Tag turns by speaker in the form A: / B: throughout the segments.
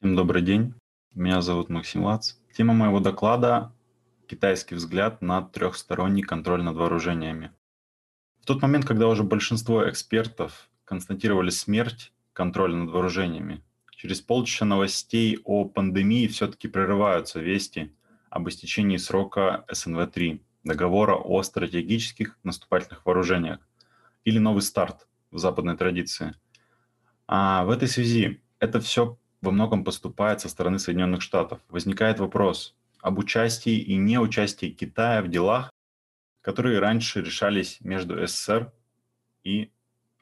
A: Всем добрый день. Меня зовут Максим Лац. Тема моего доклада – китайский взгляд на трехсторонний контроль над вооружениями. В тот момент, когда уже большинство экспертов констатировали смерть контроля над вооружениями, через полчаса новостей о пандемии все-таки прерываются вести об истечении срока СНВ-3, договора о стратегических наступательных вооружениях, или новый старт в западной традиции. А в этой связи это все во многом поступает со стороны Соединенных Штатов. Возникает вопрос об участии и неучастии Китая в делах, которые раньше решались между СССР и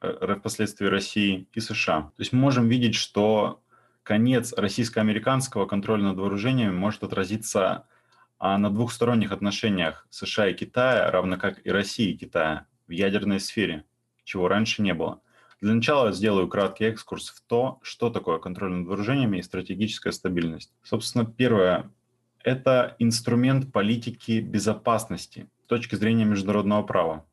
A: э, впоследствии России и США. То есть мы можем видеть, что конец российско-американского контроля над вооружениями может отразиться а, на двухсторонних отношениях США и Китая, равно как и России и Китая в ядерной сфере, чего раньше не было. Для начала сделаю краткий экскурс в то, что такое контроль над вооружениями и стратегическая стабильность. Собственно, первое – это инструмент политики безопасности с точки зрения международного права.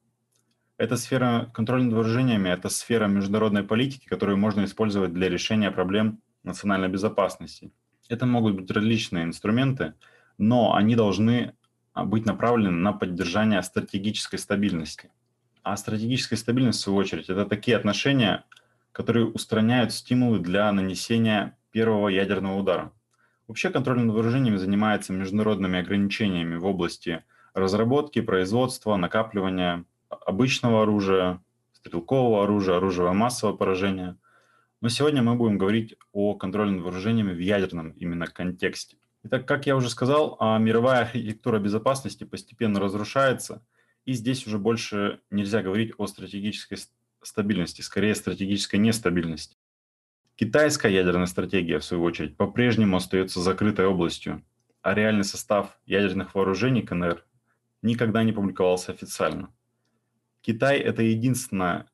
A: Эта сфера контроля над вооружениями – это сфера международной политики, которую можно использовать для решения проблем национальной безопасности. Это могут быть различные инструменты, но они должны быть направлены на поддержание стратегической стабильности – а стратегическая стабильность, в свою очередь, это такие отношения, которые устраняют стимулы для нанесения первого ядерного удара. Вообще контроль над вооружениями занимается международными ограничениями в области разработки, производства, накапливания обычного оружия, стрелкового оружия, оружия массового поражения. Но сегодня мы будем говорить о контроле над вооружениями в ядерном именно контексте. Итак, как я уже сказал, а мировая архитектура безопасности постепенно разрушается – и здесь уже больше нельзя говорить о стратегической стабильности, скорее стратегической нестабильности. Китайская ядерная стратегия, в свою очередь, по-прежнему остается закрытой областью, а реальный состав ядерных вооружений КНР никогда не публиковался официально. Китай – это единственный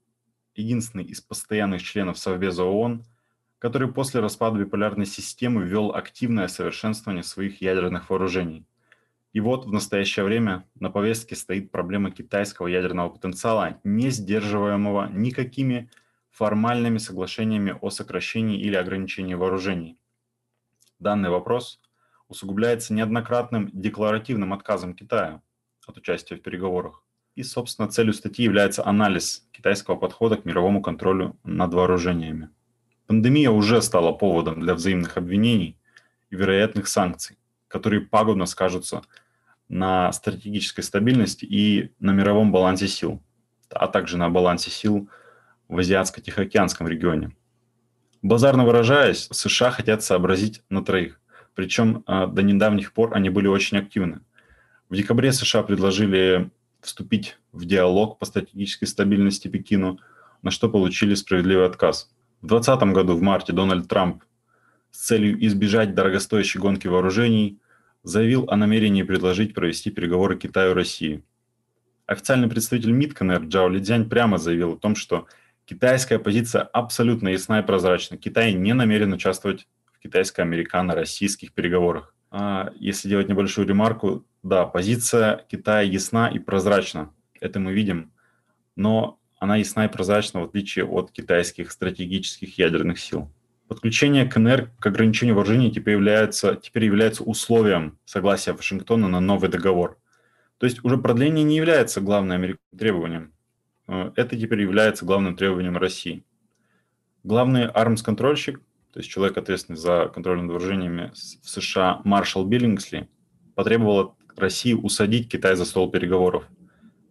A: из постоянных членов Совбеза ООН, который после распада биполярной системы ввел активное совершенствование своих ядерных вооружений – и вот в настоящее время на повестке стоит проблема китайского ядерного потенциала, не сдерживаемого никакими формальными соглашениями о сокращении или ограничении вооружений. Данный вопрос усугубляется неоднократным декларативным отказом Китая от участия в переговорах. И, собственно, целью статьи является анализ китайского подхода к мировому контролю над вооружениями. Пандемия уже стала поводом для взаимных обвинений и вероятных санкций которые пагубно скажутся на стратегической стабильности и на мировом балансе сил, а также на балансе сил в Азиатско-Тихоокеанском регионе. Базарно выражаясь, США хотят сообразить на троих, причем а, до недавних пор они были очень активны. В декабре США предложили вступить в диалог по стратегической стабильности Пекину, на что получили справедливый отказ. В 2020 году, в марте, Дональд Трамп с целью избежать дорогостоящей гонки вооружений заявил о намерении предложить провести переговоры Китаю и России. Официальный представитель МИД КНР Джао Лидзянь прямо заявил о том, что китайская позиция абсолютно ясна и прозрачна. Китай не намерен участвовать в китайско-американо-российских переговорах. А если делать небольшую ремарку, да, позиция Китая ясна и прозрачна. Это мы видим. Но она ясна и прозрачна в отличие от китайских стратегических ядерных сил. Подключение КНР к ограничению вооружений теперь является, теперь является условием согласия Вашингтона на новый договор. То есть уже продление не является главным требованием. Э, это теперь является главным требованием России. Главный армс-контрольщик, то есть человек, ответственный за контроль над вооружениями в США, Маршал Биллингсли, потребовал от России усадить Китай за стол переговоров,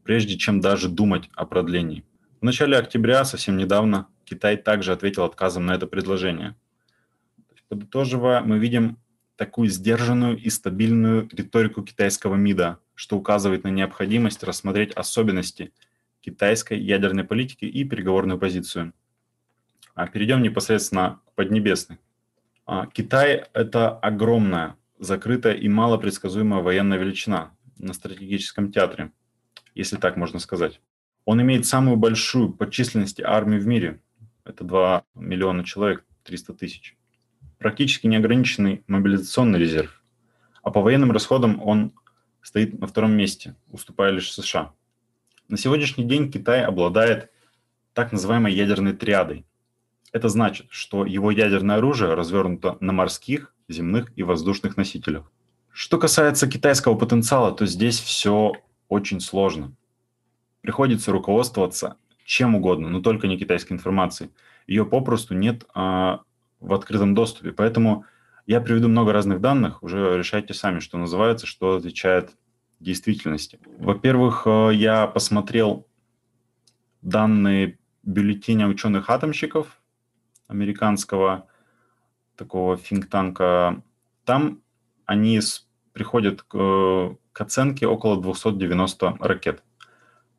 A: прежде чем даже думать о продлении. В начале октября, совсем недавно, Китай также ответил отказом на это предложение. Подытоживая, мы видим такую сдержанную и стабильную риторику китайского МИДа, что указывает на необходимость рассмотреть особенности китайской ядерной политики и переговорную позицию. А перейдем непосредственно к Поднебесной. А, Китай – это огромная, закрытая и малопредсказуемая военная величина на стратегическом театре, если так можно сказать. Он имеет самую большую по численности армию в мире, это 2 миллиона человек, 300 тысяч. Практически неограниченный мобилизационный резерв. А по военным расходам он стоит на втором месте, уступая лишь США. На сегодняшний день Китай обладает так называемой ядерной триадой. Это значит, что его ядерное оружие развернуто на морских, земных и воздушных носителях. Что касается китайского потенциала, то здесь все очень сложно. Приходится руководствоваться чем угодно, но только не китайской информацией. Ее попросту нет а, в открытом доступе. Поэтому я приведу много разных данных, уже решайте сами, что называется, что отвечает действительности. Во-первых, э, я посмотрел данные бюллетеня ученых-атомщиков американского такого think-танка. Там они приходят к, к оценке около 290 ракет.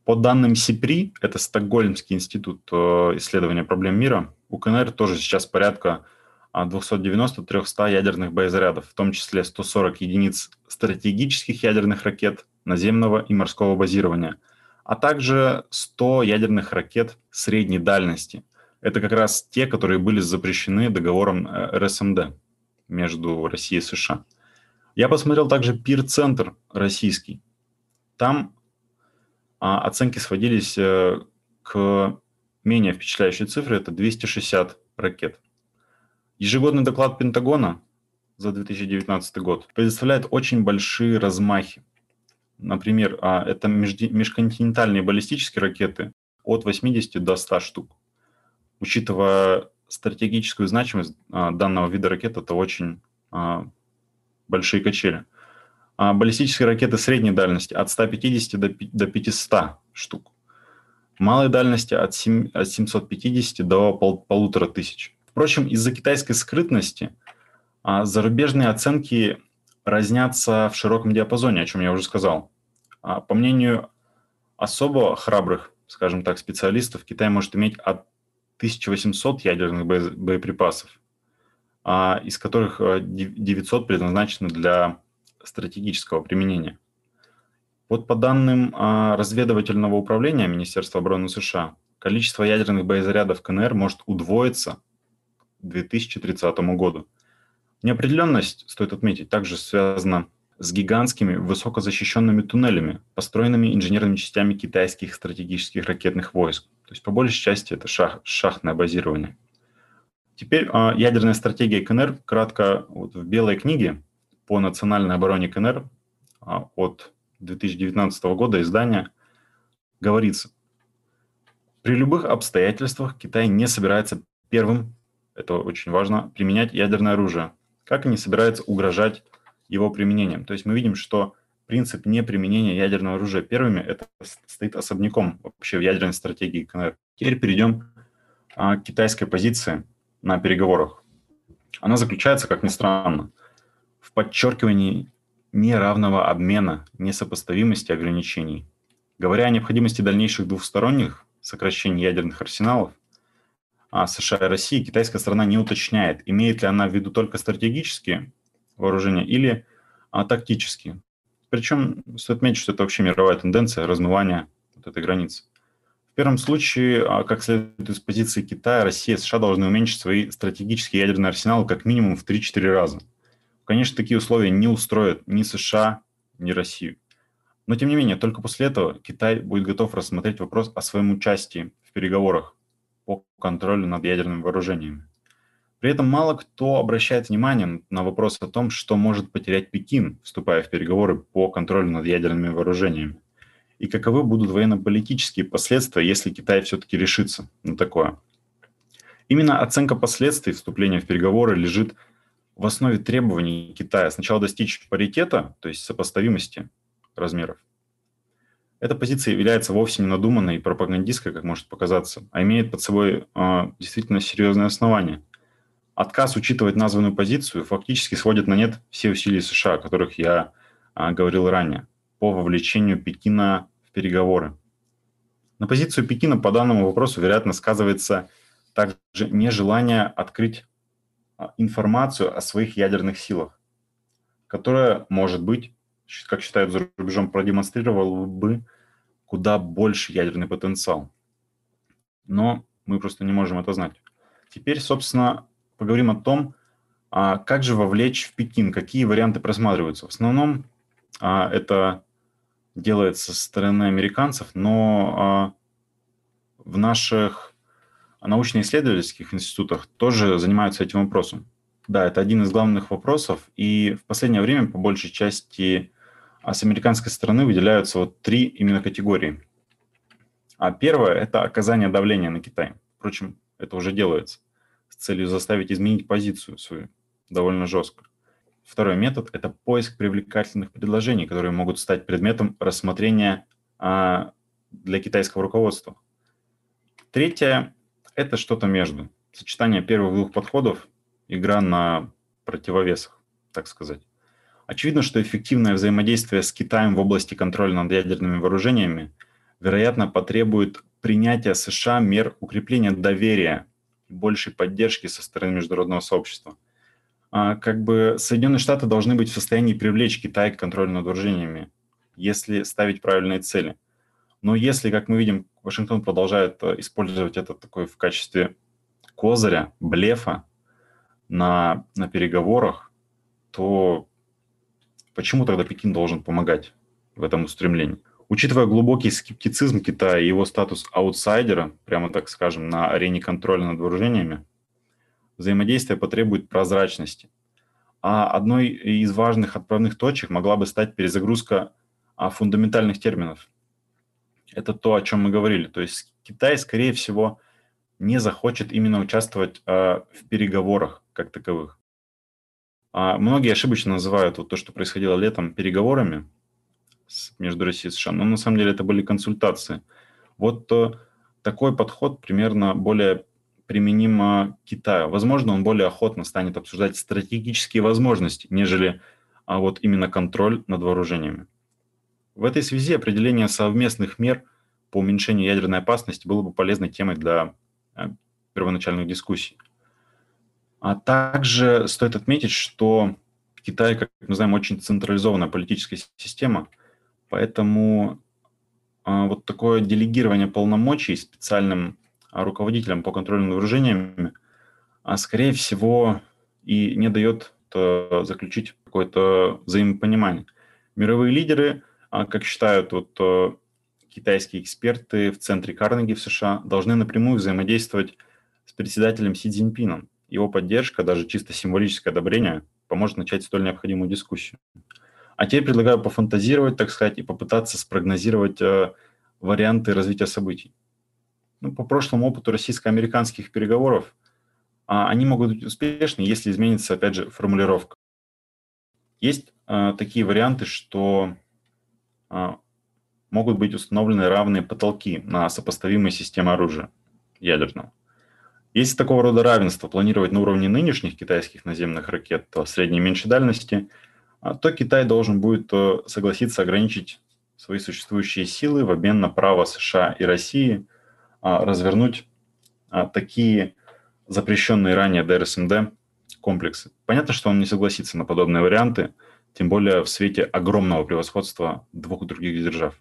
A: По данным СИПРИ, это Стокгольмский институт э, исследования проблем мира, у КНР тоже сейчас порядка 290-300 ядерных боезарядов, в том числе 140 единиц стратегических ядерных ракет наземного и морского базирования, а также 100 ядерных ракет средней дальности. Это как раз те, которые были запрещены договором э, РСМД между Россией и США. Я посмотрел также пир-центр российский. Там а, оценки сводились э, к менее впечатляющей цифре, это 260 ракет. Ежегодный доклад Пентагона за 2019 год предоставляет очень большие размахи. Например, а, это межконтинентальные баллистические ракеты от 80 до 100 штук. Учитывая стратегическую значимость а, данного вида ракет, это очень а, большие качели. Баллистические ракеты средней дальности от 150 до 500 штук. Малой дальности от 750 до полутора тысяч. Впрочем, из-за китайской скрытности а, зарубежные оценки разнятся в широком диапазоне, о чем я уже сказал. А, по мнению особо храбрых, скажем так, специалистов, Китай может иметь от 1800 ядерных боеприпасов, а, из которых 900 предназначены для стратегического применения. Вот по данным разведывательного управления Министерства обороны США, количество ядерных боезарядов КНР может удвоиться 2030 году. Неопределенность, стоит отметить, также связана с гигантскими высокозащищенными туннелями, построенными инженерными частями китайских стратегических ракетных войск. То есть по большей части это шах, шахтное базирование. Теперь э, ядерная стратегия КНР, кратко вот в белой книге по национальной обороне КНР э, от 2019 года издания говорится, при любых обстоятельствах Китай не собирается первым это очень важно, применять ядерное оружие. Как они собираются угрожать его применением? То есть мы видим, что принцип неприменения ядерного оружия первыми это стоит особняком вообще в ядерной стратегии КНР. Теперь перейдем а, к китайской позиции на переговорах. Она заключается, как ни странно, в подчеркивании неравного обмена, несопоставимости ограничений. Говоря о необходимости дальнейших двухсторонних сокращений ядерных арсеналов, а, США и России, китайская сторона не уточняет, имеет ли она в виду только стратегические вооружения или а, тактические. Причем стоит отметить, что это вообще мировая тенденция размывания вот этой границы. В первом случае, а, как следует из позиции Китая, Россия и США должны уменьшить свои стратегические ядерные арсеналы как минимум в 3-4 раза. Конечно, такие условия не устроят ни США, ни Россию. Но, тем не менее, только после этого Китай будет готов рассмотреть вопрос о своем участии в переговорах по контролю над ядерными вооружениями. При этом мало кто обращает внимание на вопрос о том, что может потерять Пекин, вступая в переговоры по контролю над ядерными вооружениями, и каковы будут военно-политические последствия, если Китай все-таки решится на такое. Именно оценка последствий вступления в переговоры лежит в основе требований Китая сначала достичь паритета, то есть сопоставимости размеров, эта позиция является вовсе не надуманной и пропагандистской, как может показаться, а имеет под собой э, действительно серьезное основание. Отказ учитывать названную позицию фактически сводит на нет все усилия США, о которых я э, говорил ранее, по вовлечению Пекина в переговоры. На позицию Пекина по данному вопросу, вероятно, сказывается также нежелание открыть информацию о своих ядерных силах, которая, может быть, как считают за рубежом, продемонстрировал бы куда больше ядерный потенциал. Но мы просто не можем это знать. Теперь, собственно, поговорим о том, а как же вовлечь в Пекин, какие варианты просматриваются. В основном а, это делается со стороны американцев, но а, в наших научно-исследовательских институтах тоже занимаются этим вопросом. Да, это один из главных вопросов, и в последнее время по большей части а с американской стороны выделяются вот три именно категории. А первое – это оказание давления на Китай. Впрочем, это уже делается с целью заставить изменить позицию свою довольно жестко. Второй метод – это поиск привлекательных предложений, которые могут стать предметом рассмотрения а, для китайского руководства. Третье – это что-то между. Сочетание первых двух подходов, игра на противовесах, так сказать. Очевидно, что эффективное взаимодействие с Китаем в области контроля над ядерными вооружениями, вероятно, потребует принятия США мер укрепления доверия и большей поддержки со стороны международного сообщества. А, как бы Соединенные Штаты должны быть в состоянии привлечь Китай к контролю над вооружениями, если ставить правильные цели. Но если, как мы видим, Вашингтон продолжает э, использовать это такой в качестве козыря, блефа на, на переговорах, то Почему тогда Пекин должен помогать в этом устремлении? Учитывая глубокий скептицизм Китая и его статус аутсайдера, прямо так скажем, на арене контроля над вооружениями, взаимодействие потребует прозрачности. А одной из важных отправных точек могла бы стать перезагрузка а, фундаментальных терминов. Это то, о чем мы говорили. То есть Китай, скорее всего, не захочет именно участвовать а, в переговорах как таковых. А многие ошибочно называют вот то, что происходило летом, переговорами между Россией и США, но на самом деле это были консультации. Вот то, такой подход примерно более применим Китаю. Возможно, он более охотно станет обсуждать стратегические возможности, нежели а вот именно контроль над вооружениями. В этой связи определение совместных мер по уменьшению ядерной опасности было бы полезной темой для э, первоначальных дискуссий. А также стоит отметить, что Китай, как мы знаем, очень централизованная политическая система, поэтому а, вот такое делегирование полномочий специальным а, руководителям по контролю над вооружениями, а, скорее всего, и не дает заключить какое-то взаимопонимание. Мировые лидеры, как считают вот китайские эксперты в центре Карнеги в США, должны напрямую взаимодействовать с председателем Си Цзиньпином, его поддержка, даже чисто символическое одобрение, поможет начать столь необходимую дискуссию. А теперь предлагаю пофантазировать, так сказать, и попытаться спрогнозировать э, варианты развития событий. Ну, по прошлому опыту российско-американских переговоров, э, они могут быть успешны, если изменится, опять же, формулировка. Есть э, такие варианты, что э, могут быть установлены равные потолки на сопоставимые системы оружия ядерного. Если такого рода равенство планировать на уровне нынешних китайских наземных ракет средней и меньшей дальности, а, то Китай должен будет э, согласиться ограничить свои существующие силы в обмен на право США и России а, развернуть а, такие запрещенные ранее ДРСМД комплексы. Понятно, что он не согласится на подобные варианты, тем более в свете огромного превосходства двух других держав.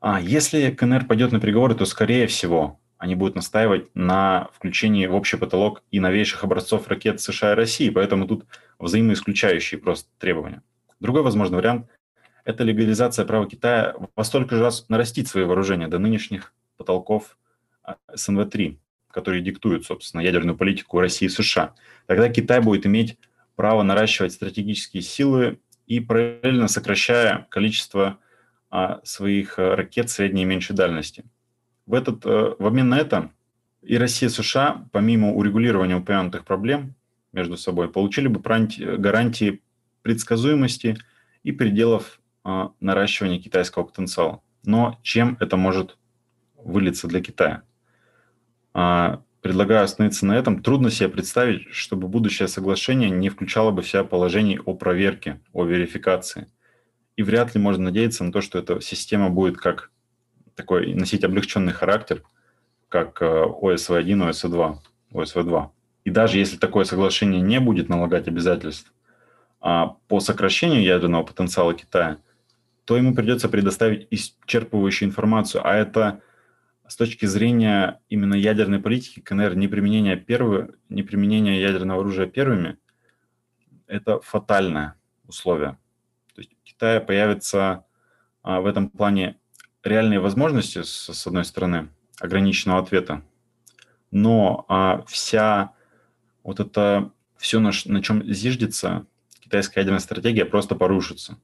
A: А если КНР пойдет на переговоры, то, скорее всего, они будут настаивать на включении в общий потолок и новейших образцов ракет США и России, поэтому тут взаимоисключающие просто требования. Другой возможный вариант – это легализация права Китая во столько же раз нарастить свои вооружения до нынешних потолков а, СНВ-3, которые диктуют, собственно, ядерную политику России и США. Тогда Китай будет иметь право наращивать стратегические силы и параллельно сокращая количество а, своих а, ракет средней и меньшей дальности – в, этот, э, в обмен на это и Россия, и США, помимо урегулирования упомянутых проблем между собой, получили бы гарантии предсказуемости и пределов э, наращивания китайского потенциала. Но чем это может вылиться для Китая? Предлагаю остановиться на этом. Трудно себе представить, чтобы будущее соглашение не включало бы в себя положений о проверке, о верификации. И вряд ли можно надеяться на то, что эта система будет как такой носить облегченный характер, как ОСВ-1, ОСВ-2, ОСВ-2. И даже если такое соглашение не будет налагать обязательств а, по сокращению ядерного потенциала Китая, то ему придется предоставить исчерпывающую информацию. А это с точки зрения именно ядерной политики КНР, неприменение, первого, неприменение ядерного оружия первыми, это фатальное условие. То есть у Китая появится а, в этом плане реальные возможности, с, с одной стороны, ограниченного ответа, но а, вся вот это, все, на, на чем зиждется китайская ядерная стратегия, просто порушится.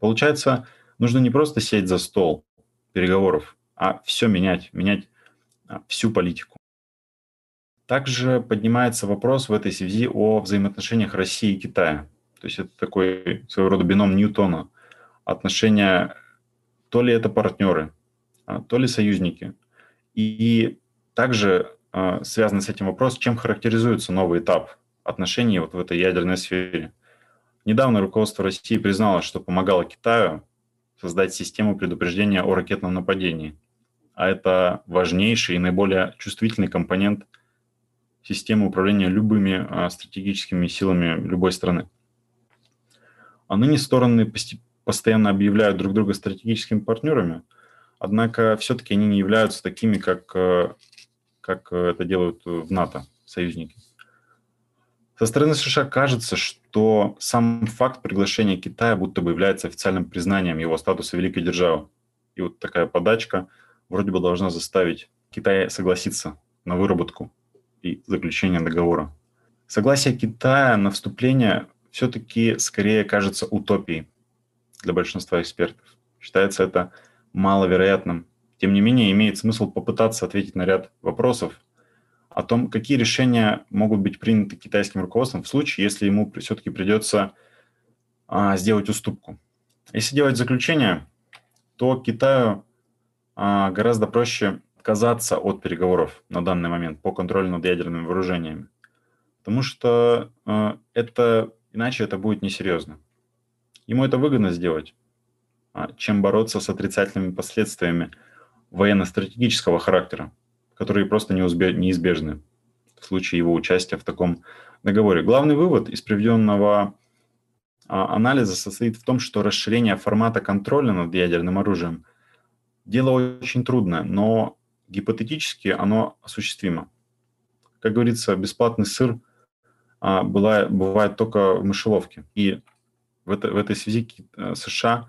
A: Получается, нужно не просто сесть за стол переговоров, а все менять, менять а, всю политику. Также поднимается вопрос в этой связи о взаимоотношениях России и Китая. То есть это такой своего рода бином Ньютона. Отношения, то ли это партнеры, а, то ли союзники. И также э, связан с этим вопрос, чем характеризуется новый этап отношений вот в этой ядерной сфере. Недавно руководство России признало, что помогало Китаю создать систему предупреждения о ракетном нападении. А это важнейший и наиболее чувствительный компонент – системы управления любыми а, стратегическими силами любой страны. А ныне стороны постоянно объявляют друг друга стратегическими партнерами, однако все-таки они не являются такими, как, э, как это делают в НАТО, союзники. Со стороны США кажется, что сам факт приглашения Китая будто бы является официальным признанием его статуса великой державы. И вот такая подачка вроде бы должна заставить Китай согласиться на выработку и заключения договора. Согласие Китая на вступление все-таки скорее кажется утопией для большинства экспертов. Считается это маловероятным. Тем не менее, имеет смысл попытаться ответить на ряд вопросов о том, какие решения могут быть приняты китайским руководством в случае, если ему все-таки придется а, сделать уступку. Если делать заключение, то Китаю а, гораздо проще отказаться от переговоров на данный момент по контролю над ядерными вооружениями. Потому что э, это иначе это будет несерьезно. Ему это выгодно сделать, а, чем бороться с отрицательными последствиями военно-стратегического характера, которые просто неизбежны в случае его участия в таком договоре. Главный вывод из приведенного а, анализа состоит в том, что расширение формата контроля над ядерным оружием дело очень трудное, но гипотетически оно осуществимо. Как говорится, бесплатный сыр а, была, бывает только в мышеловке. И в, это, в этой связи э, США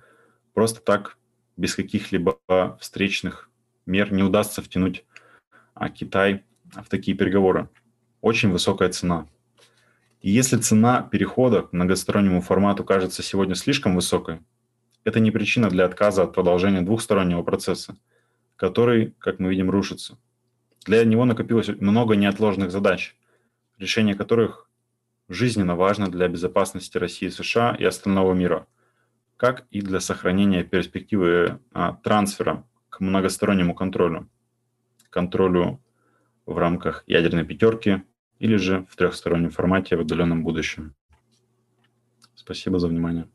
A: просто так, без каких-либо встречных мер, не удастся втянуть Китай в такие переговоры. Очень высокая цена. И если цена перехода к многостороннему формату кажется сегодня слишком высокой, это не причина для отказа от продолжения двухстороннего процесса – который, как мы видим, рушится. Для него накопилось много неотложных задач, решение которых жизненно важно для безопасности России, США и остального мира, как и для сохранения перспективы а, трансфера к многостороннему контролю, контролю в рамках ядерной пятерки или же в трехстороннем формате в отдаленном будущем. Спасибо за внимание.